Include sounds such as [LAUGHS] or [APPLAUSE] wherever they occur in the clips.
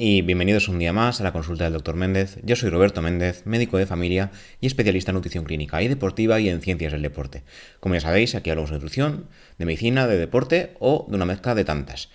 y bienvenidos un día más a la consulta del Dr. Méndez. Yo soy Roberto Méndez, médico de familia y especialista en nutrición clínica y deportiva y en ciencias del deporte. Como ya sabéis, aquí hablamos de nutrición, de medicina, de deporte o de una mezcla de tantas.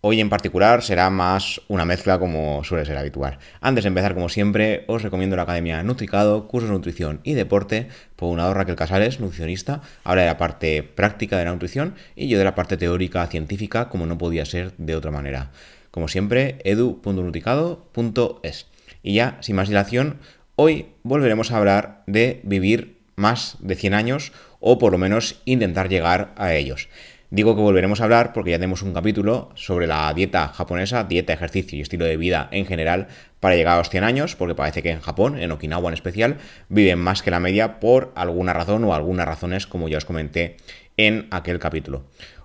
Hoy en particular será más una mezcla como suele ser habitual. Antes de empezar, como siempre, os recomiendo la Academia Nutricado, cursos de nutrición y deporte, por un lado Raquel Casales, nutricionista, habla de la parte práctica de la nutrición y yo de la parte teórica científica, como no podía ser de otra manera. Como siempre, edu.nutricado.es. Y ya, sin más dilación, hoy volveremos a hablar de vivir más de 100 años o por lo menos intentar llegar a ellos. Digo que volveremos a hablar porque ya tenemos un capítulo sobre la dieta japonesa, dieta, ejercicio y estilo de vida en general para llegar a los 100 años, porque parece que en Japón, en Okinawa en especial, viven más que la media por alguna razón o algunas razones, como ya os comenté en aquel capítulo.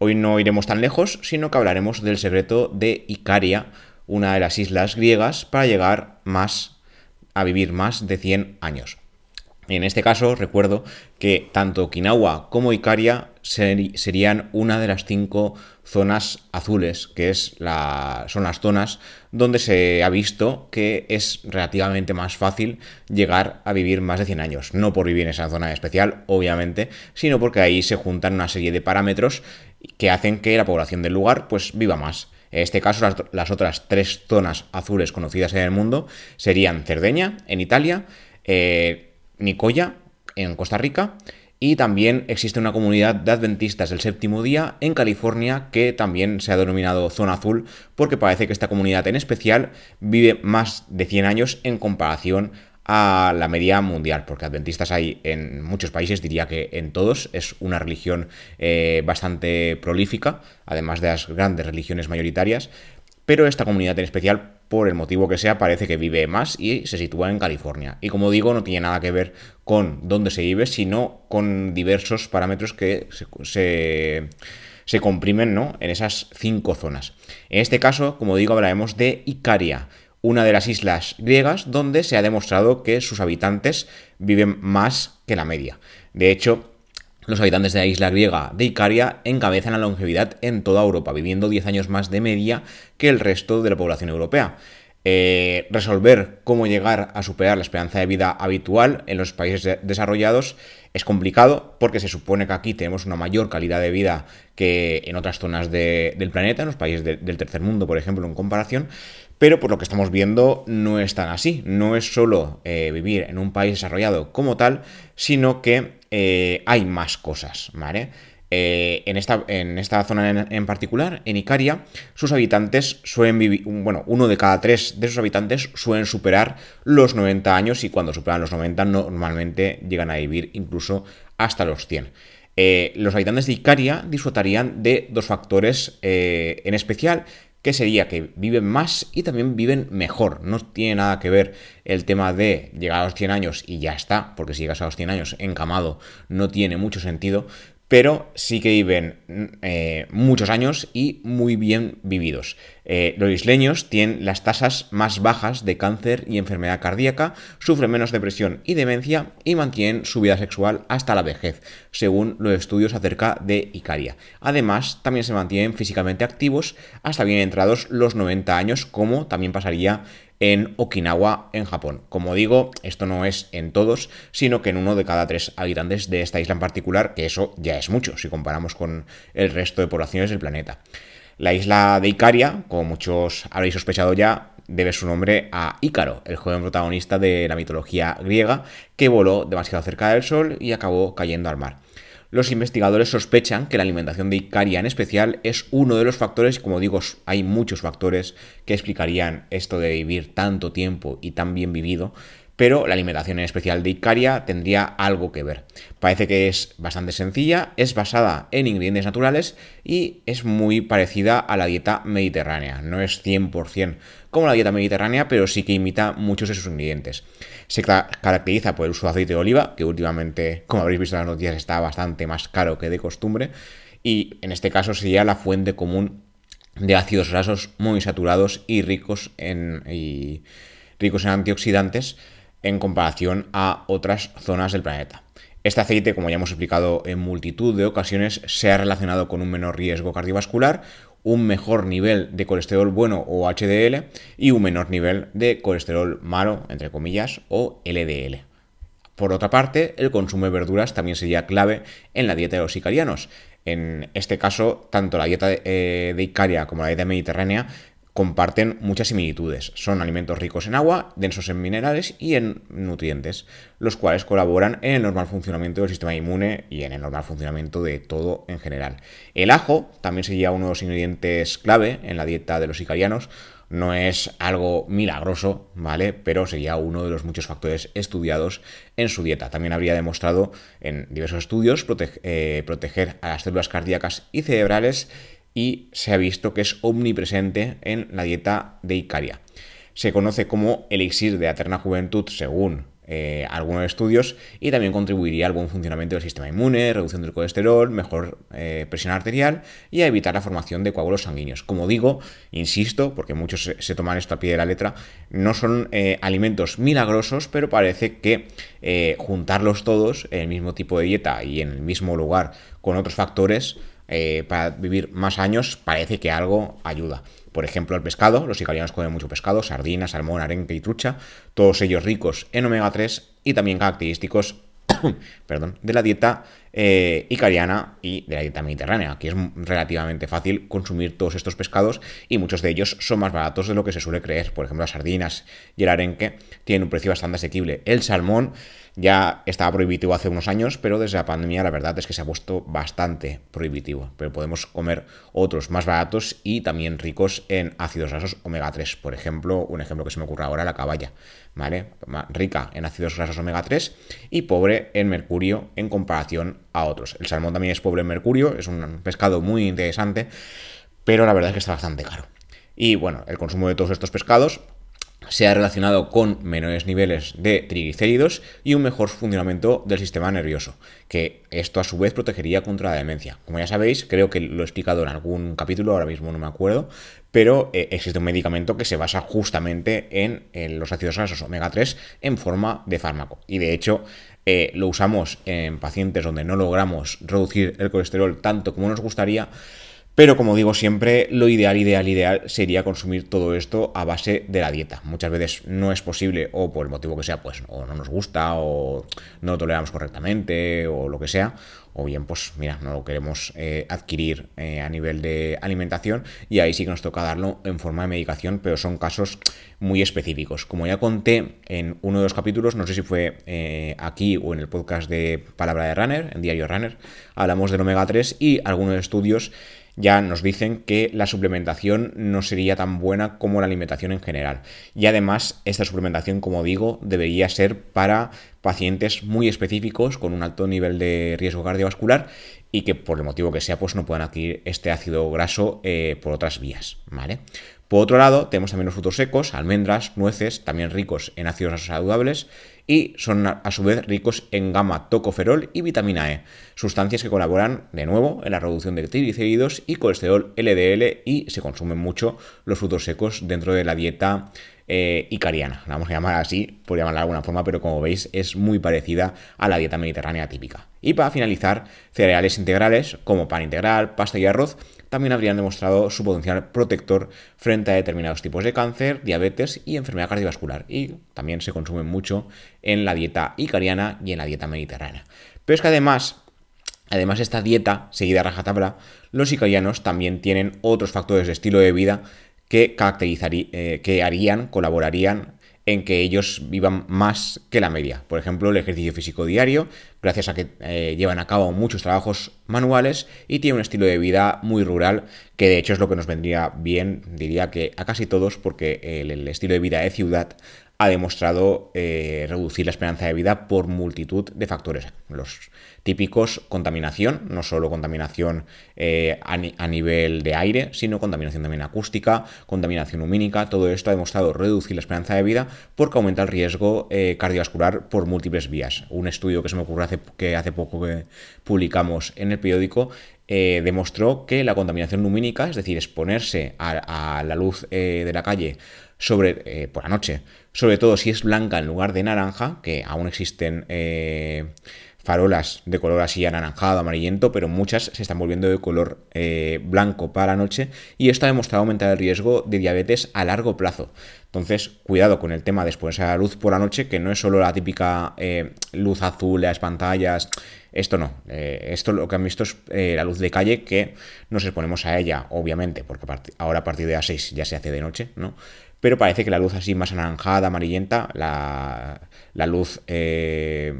Hoy no iremos tan lejos, sino que hablaremos del secreto de Icaria, una de las islas griegas, para llegar más a vivir más de 100 años. En este caso, recuerdo que tanto Okinawa como Icaria serían una de las cinco zonas azules, que es la, son las zonas donde se ha visto que es relativamente más fácil llegar a vivir más de 100 años. No por vivir en esa zona especial, obviamente, sino porque ahí se juntan una serie de parámetros que hacen que la población del lugar pues viva más. En este caso, las, otras tres zonas azules conocidas en el mundo serían Cerdeña, en Italia, eh, Nicoya, en Costa Rica, y también existe una comunidad de adventistas del séptimo día en California que también se ha denominado zona azul porque parece que esta comunidad en especial vive más de 100 años en comparación a la media mundial, porque adventistas hay en muchos países, diría que en todos, es una religión eh, bastante prolífica, además de las grandes religiones mayoritarias, pero esta comunidad en especial, por el motivo que sea, parece que vive más y se sitúa en California. Y como digo, no tiene nada que ver con dónde se vive, sino con diversos parámetros que se, comprimen ¿no? en esas cinco zonas. En este caso, como digo, hablaremos de Icaria, una de las islas griegas donde se ha demostrado que sus habitantes viven más que la media. De hecho, los habitantes de la isla griega de Icaria encabezan la longevidad en toda Europa, viviendo 10 años más de media que el resto de la población europea. Eh, resolver cómo llegar a superar la esperanza de vida habitual en los países desarrollados es complicado porque se supone que aquí tenemos una mayor calidad de vida que en otras zonas del planeta, en los países del tercer mundo, por ejemplo, en comparación, pero por lo que estamos viendo no es tan así. No es solo eh, vivir en un país desarrollado como tal, sino que eh, hay más cosas, ¿vale? Eh, en, esta, en, esta, zona en, particular, en Icaria, sus habitantes suelen vivir, bueno, uno de cada tres de sus habitantes suelen superar los 90 años y cuando superan los 90 normalmente llegan a vivir incluso hasta los 100. los habitantes de Icaria disfrutarían de dos factores en especial que sería que viven más y también viven mejor. No tiene nada que ver el tema de llegar a los 100 años y ya está, porque si llegas a los 100 años encamado no tiene mucho sentido, pero sí que viven eh, muchos años y muy bien vividos. Eh, los isleños tienen las tasas más bajas de cáncer y enfermedad cardíaca, sufren menos depresión y demencia y mantienen su vida sexual hasta la vejez, según los estudios acerca de Icaria. Además, también se mantienen físicamente activos hasta bien entrados los 90 años, como también pasaría en Okinawa, en Japón. Como digo, esto no es en todos, sino que en uno de cada tres habitantes de esta isla en particular, que eso ya es mucho si comparamos con el resto de poblaciones del planeta. La isla de Icaria, como muchos habréis sospechado ya, debe su nombre a Ícaro, el joven protagonista de la mitología griega, que voló demasiado cerca del sol y acabó cayendo al mar. Los investigadores sospechan que la alimentación de Icaria en especial es uno de los factores, como digo, hay muchos factores que explicarían esto de vivir tanto tiempo y tan bien vivido, pero la alimentación en especial de Icaria tendría algo que ver. Parece que es bastante sencilla, es basada en ingredientes naturales y es muy parecida a la dieta mediterránea. No es 100% como la dieta mediterránea, pero sí que imita muchos de sus ingredientes. Se caracteriza por el uso de aceite de oliva, que últimamente, como habréis visto en las noticias, está bastante más caro que de costumbre, y en este caso sería la fuente común de ácidos grasos muy saturados y ricos en, y ricos en antioxidantes en comparación a otras zonas del planeta. Este aceite, como ya hemos explicado en multitud de ocasiones, se ha relacionado con un menor riesgo cardiovascular, un mejor nivel de colesterol bueno o HDL y un menor nivel de colesterol malo, entre comillas, o LDL. Por otra parte, el consumo de verduras también sería clave en la dieta de los icarianos. En este caso, tanto la dieta de, eh, Icaria como la dieta mediterránea comparten muchas similitudes. Son alimentos ricos en agua, densos en minerales y en nutrientes, los cuales colaboran en el normal funcionamiento del sistema inmune y en el normal funcionamiento de todo en general. El ajo también sería uno de los ingredientes clave en la dieta de los icarianos. No es algo milagroso, ¿vale? Pero sería uno de los muchos factores estudiados en su dieta. También habría demostrado en diversos estudios eh, proteger a las células cardíacas y cerebrales y se ha visto que es omnipresente en la dieta de Icaria. Se conoce como elixir de eterna juventud según eh, algunos estudios y también contribuiría al buen funcionamiento del sistema inmune, reducción del colesterol, mejor eh, presión arterial y a evitar la formación de coágulos sanguíneos. Como digo, insisto, porque muchos se, toman esto a pie de la letra, no son eh, alimentos milagrosos, pero parece que juntarlos todos en el mismo tipo de dieta y en el mismo lugar con otros factores eh, para vivir más años, parece que algo ayuda. Por ejemplo, el pescado, los sicarianos comen mucho pescado, sardina, salmón, arenque y trucha, todos ellos ricos en omega 3 y también característicos [COUGHS] perdón, de la dieta eh, icariana y de la dieta mediterránea. Aquí es relativamente fácil consumir todos estos pescados y muchos de ellos son más baratos de lo que se suele creer. Por ejemplo, las sardinas y el arenque tienen un precio bastante asequible. El salmón ya estaba prohibitivo hace unos años, pero desde la pandemia la verdad es que se ha puesto bastante prohibitivo. Pero podemos comer otros más baratos y también ricos en ácidos grasos omega 3. Por ejemplo, un ejemplo que se me ocurre ahora, la caballa, ¿vale? Rica en ácidos grasos omega 3 y pobre en mercurio en comparación a otros. El salmón también es pobre en mercurio, es un pescado muy interesante, pero la verdad es que está bastante caro. Y bueno, el consumo de todos estos pescados se ha relacionado con menores niveles de triglicéridos y un mejor funcionamiento del sistema nervioso, que esto a su vez protegería contra la demencia. Como ya sabéis, creo que lo he explicado en algún capítulo, ahora mismo no me acuerdo, pero eh, existe un medicamento que se basa justamente en, los ácidos grasos omega 3 en forma de fármaco. Y de hecho, eh, lo usamos en pacientes donde no logramos reducir el colesterol tanto como nos gustaría pero como digo siempre, lo ideal, ideal, ideal sería consumir todo esto a base de la dieta. Muchas veces no es posible, o por el motivo que sea, pues o no nos gusta, o no lo toleramos correctamente, o lo que sea, o bien, pues mira, no lo queremos eh, adquirir eh, a nivel de alimentación, y ahí sí que nos toca darlo en forma de medicación, pero son casos muy específicos. Como ya conté en uno de los capítulos, no sé si fue eh, aquí o en el podcast de Palabra de Runner, en Diario Runner, hablamos del omega 3 y algunos estudios ya nos dicen que la suplementación no sería tan buena como la alimentación en general. Y además, esta suplementación, como digo, debería ser para pacientes muy específicos con un alto nivel de riesgo cardiovascular y que por el motivo que sea, pues no puedan adquirir este ácido graso eh, por otras vías, ¿vale? Por otro lado, tenemos también los frutos secos, almendras, nueces, también ricos en ácidos saludables y son a su vez ricos en gamma tocoferol y vitamina E, sustancias que colaboran de nuevo en la reducción de triglicéridos y colesterol LDL y se consumen mucho los frutos secos dentro de la dieta eh, icariana, la vamos a llamar así, por llamarla de alguna forma, pero como veis es muy parecida a la dieta mediterránea típica. Y para finalizar, cereales integrales como pan integral, pasta y arroz también habrían demostrado su potencial protector frente a determinados tipos de cáncer, diabetes y enfermedad cardiovascular. Y también se consumen mucho en la dieta icariana y en la dieta mediterránea. Pero es que además Además, esta dieta, seguida a rajatabla, los icarianos también tienen otros factores de estilo de vida que, eh, que harían, colaborarían en que ellos vivan más que la media. Por ejemplo, el ejercicio físico diario, gracias a que eh, llevan a cabo muchos trabajos manuales y tienen un estilo de vida muy rural, que de hecho es lo que nos vendría bien, diría que a casi todos, porque el estilo de vida de ciudad ha demostrado eh, reducir la esperanza de vida por multitud de factores. Los típicos contaminación, no solo contaminación eh, a, nivel de aire, sino contaminación también acústica, contaminación lumínica, todo esto ha demostrado reducir la esperanza de vida porque aumenta el riesgo eh, cardiovascular por múltiples vías. Un estudio que se me ocurre hace, que hace poco que publicamos en el periódico demostró que la contaminación lumínica, es decir, exponerse a, la luz de la calle sobre, por la noche, sobre todo si es blanca en lugar de naranja, que aún existen eh, farolas de color así anaranjado, amarillento, pero muchas se están volviendo de color eh, blanco para la noche y esto ha demostrado aumentar el riesgo de diabetes a largo plazo. Entonces, cuidado con el tema de exponerse a la luz por la noche, que no es solo la típica eh, luz azul, las pantallas. Esto no. Eh, esto lo que han visto es la luz de calle que nos exponemos a ella, obviamente, porque ahora a partir de las 6 ya se hace de noche, ¿no? Pero parece que la luz así más anaranjada, amarillenta, la, la luz eh,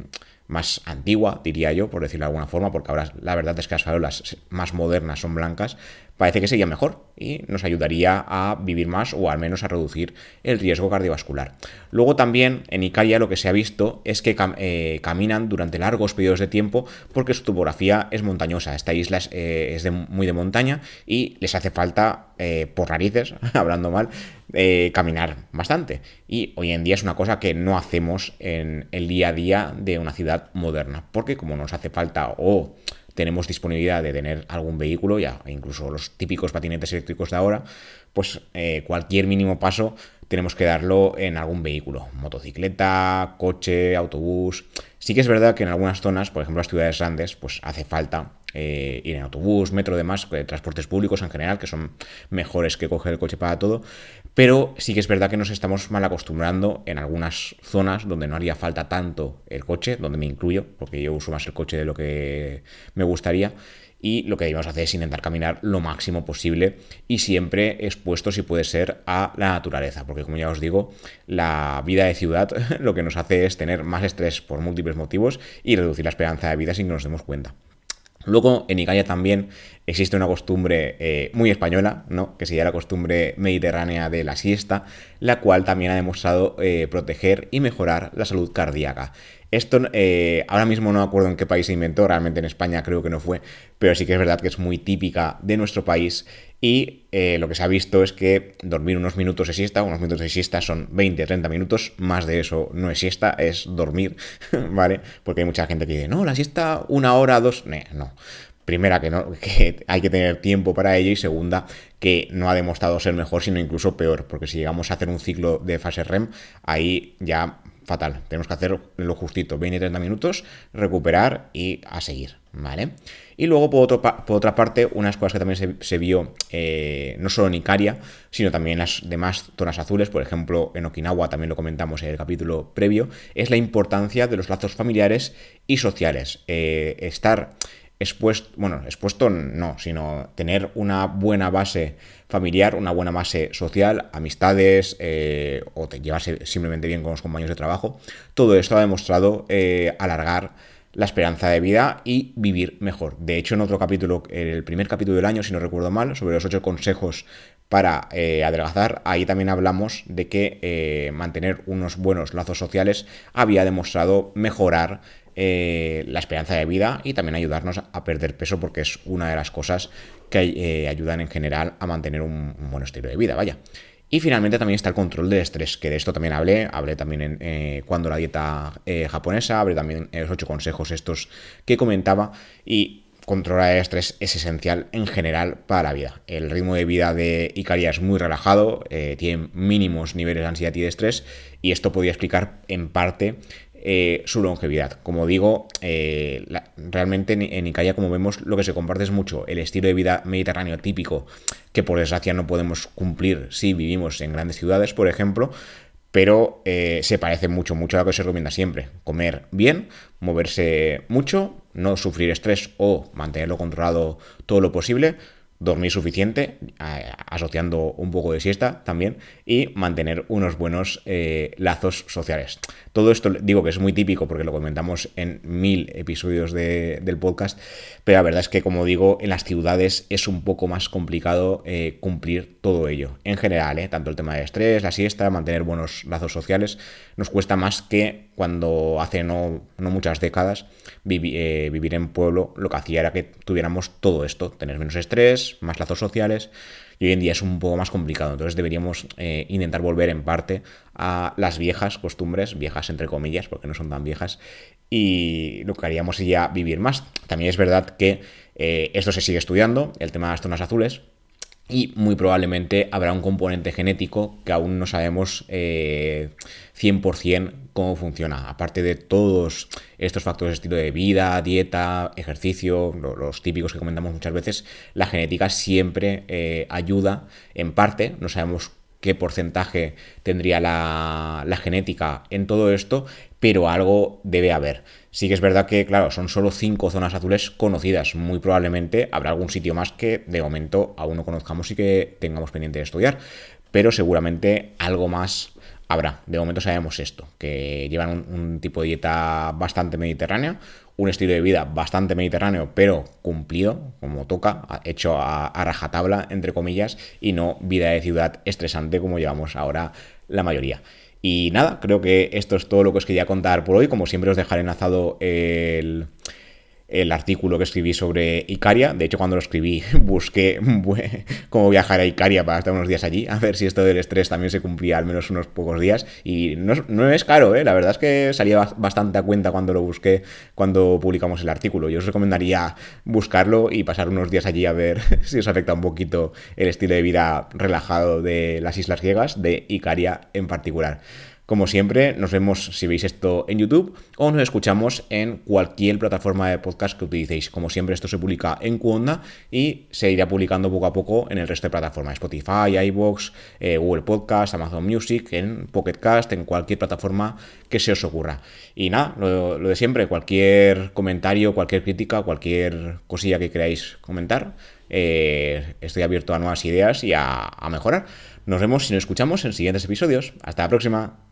más antigua, diría yo, por decirlo de alguna forma, porque ahora la verdad es que las farolas más modernas son blancas, parece que sería mejor y nos ayudaría a vivir más o al menos a reducir el riesgo cardiovascular. Luego también en Icaria lo que se ha visto es que eh, caminan durante largos periodos de tiempo porque su topografía es montañosa. Esta isla es, eh, muy de montaña y les hace falta, por narices, [LAUGHS] hablando mal, caminar bastante. Y hoy en día es una cosa que no hacemos en el día a día de una ciudad moderna porque como nos hace falta o tenemos disponibilidad de tener algún vehículo, ya incluso los típicos patinetes eléctricos de ahora, pues eh, cualquier mínimo paso tenemos que darlo en algún vehículo, motocicleta, coche, autobús. Sí que es verdad que en algunas zonas, por ejemplo las ciudades grandes, pues hace falta eh, ir en autobús, metro, demás, eh, transportes públicos en general, que son mejores que coger el coche para todo, pero sí que es verdad que nos estamos mal acostumbrando en algunas zonas donde no haría falta tanto el coche, donde me incluyo, porque yo uso más el coche de lo que me gustaría. Y lo que debemos hacer es intentar caminar lo máximo posible y siempre expuesto, si puede ser, a la naturaleza. Porque, como ya os digo, la vida de ciudad [LAUGHS] lo que nos hace es tener más estrés por múltiples motivos y reducir la esperanza de vida sin que nos demos cuenta. Luego en Icaya también existe una costumbre eh, muy española, ¿no? que sería la costumbre mediterránea de la siesta, la cual también ha demostrado eh, proteger y mejorar la salud cardíaca. Esto eh, ahora mismo no me acuerdo en qué país se inventó, realmente en España creo que no fue, pero sí que es verdad que es muy típica de nuestro país y eh, lo que se ha visto es que dormir unos minutos de siesta, unos minutos de siesta son 20-30 minutos, más de eso no es siesta, es dormir, [LAUGHS] ¿vale? Porque hay mucha gente que dice, no, la siesta una hora, dos, no. Primera, que, no, [LAUGHS] que hay que tener tiempo para ello y segunda, que no ha demostrado ser mejor, sino incluso peor, porque si llegamos a hacer un ciclo de fase REM, ahí ya fatal. Tenemos que hacer lo justito, 20-30 minutos, recuperar y a seguir, ¿vale? Y luego, por, otra parte, unas cosas que también se, vio eh, no solo en Icaria, sino también en las demás zonas azules, por ejemplo, en Okinawa, también lo comentamos en el capítulo previo, es la importancia de los lazos familiares y sociales. Eh, estar expuesto, bueno, expuesto no, sino tener una buena base familiar, una buena base social, amistades, eh, o te llevarse simplemente bien con los compañeros de trabajo. Todo esto ha demostrado eh, alargar la esperanza de vida y vivir mejor. De hecho, en otro capítulo, el primer capítulo del año, si no recuerdo mal, sobre los ocho consejos para eh, adelgazar, ahí también hablamos de que mantener unos buenos lazos sociales había demostrado mejorar eh, la esperanza de vida y también ayudarnos a perder peso porque es una de las cosas que eh, ayudan en general a mantener un, buen estilo de vida, vaya. Y finalmente también está el control del estrés, que de esto también hablé, hablé también en eh, cuando la dieta japonesa, hablé también en los ocho consejos estos que comentaba y controlar el estrés es esencial en general para la vida. El ritmo de vida de Icaria es muy relajado, tiene mínimos niveles de ansiedad y de estrés y esto podría explicar en parte eh, su longevidad. Como digo, eh, realmente en, Icaya, como vemos, lo que se comparte es mucho el estilo de vida mediterráneo típico, que por desgracia no podemos cumplir si vivimos en grandes ciudades, por ejemplo, pero eh, se parece mucho, mucho a lo que se recomienda siempre. Comer bien, moverse mucho, no sufrir estrés o mantenerlo controlado todo lo posible, dormir suficiente, asociando un poco de siesta también, y mantener unos buenos eh, lazos sociales. Todo esto digo que es muy típico porque lo comentamos en mil episodios del podcast, pero la verdad es que como digo, en las ciudades es un poco más complicado eh, cumplir todo ello. En general, eh, tanto el tema de estrés, la siesta, mantener buenos lazos sociales, nos cuesta más que cuando hace no, muchas décadas vivir en pueblo lo que hacía era que tuviéramos todo esto, tener menos estrés, más lazos sociales, y hoy en día es un poco más complicado. Entonces deberíamos eh, intentar volver en parte a las viejas costumbres, viejas entre comillas, porque no son tan viejas, y lo que haríamos sería vivir más. También es verdad que eh, esto se sigue estudiando, el tema de las zonas azules, y muy probablemente habrá un componente genético que aún no sabemos 100% eh, cómo funciona. Aparte de todos estos factores de estilo de vida, dieta, ejercicio, los típicos que comentamos muchas veces, la genética siempre eh, ayuda en parte, no sabemos qué porcentaje tendría la, genética en todo esto, pero algo debe haber. Sí que es verdad que, claro, son solo cinco zonas azules conocidas. Muy probablemente habrá algún sitio más que de momento aún no conozcamos y que tengamos pendiente de estudiar, pero seguramente algo más habrá. De momento sabemos esto, que llevan un, tipo de dieta bastante mediterránea, un estilo de vida bastante mediterráneo, pero cumplido, como toca, hecho a, rajatabla, entre comillas, y no vida de ciudad estresante como llevamos ahora la mayoría. Y nada, creo que esto es todo lo que os quería contar por hoy. Como siempre os dejaré enlazado el el artículo que escribí sobre Icaria. De hecho, cuando lo escribí, [LAUGHS] busqué cómo viajar a Icaria para estar unos días allí, a ver si esto del estrés también se cumplía al menos unos pocos días. Y no, es caro, ¿eh? la verdad es que salía bastante a cuenta cuando lo busqué, cuando publicamos el artículo. Yo os recomendaría buscarlo y pasar unos días allí a ver [LAUGHS] si os afecta un poquito el estilo de vida relajado de las islas griegas, de Icaria en particular. Como siempre, nos vemos si veis esto en YouTube o nos escuchamos en cualquier plataforma de podcast que utilicéis. Como siempre, esto se publica en Cuonda y se irá publicando poco a poco en el resto de plataformas. Spotify, iVoox, eh, Google Podcast, Amazon Music, en Pocket Cast, en cualquier plataforma que se os ocurra. Y nada, lo, de siempre, cualquier comentario, cualquier crítica, cualquier cosilla que queráis comentar, eh, estoy abierto a nuevas ideas y a, a mejorar. Nos vemos y nos escuchamos en siguientes episodios. Hasta la próxima.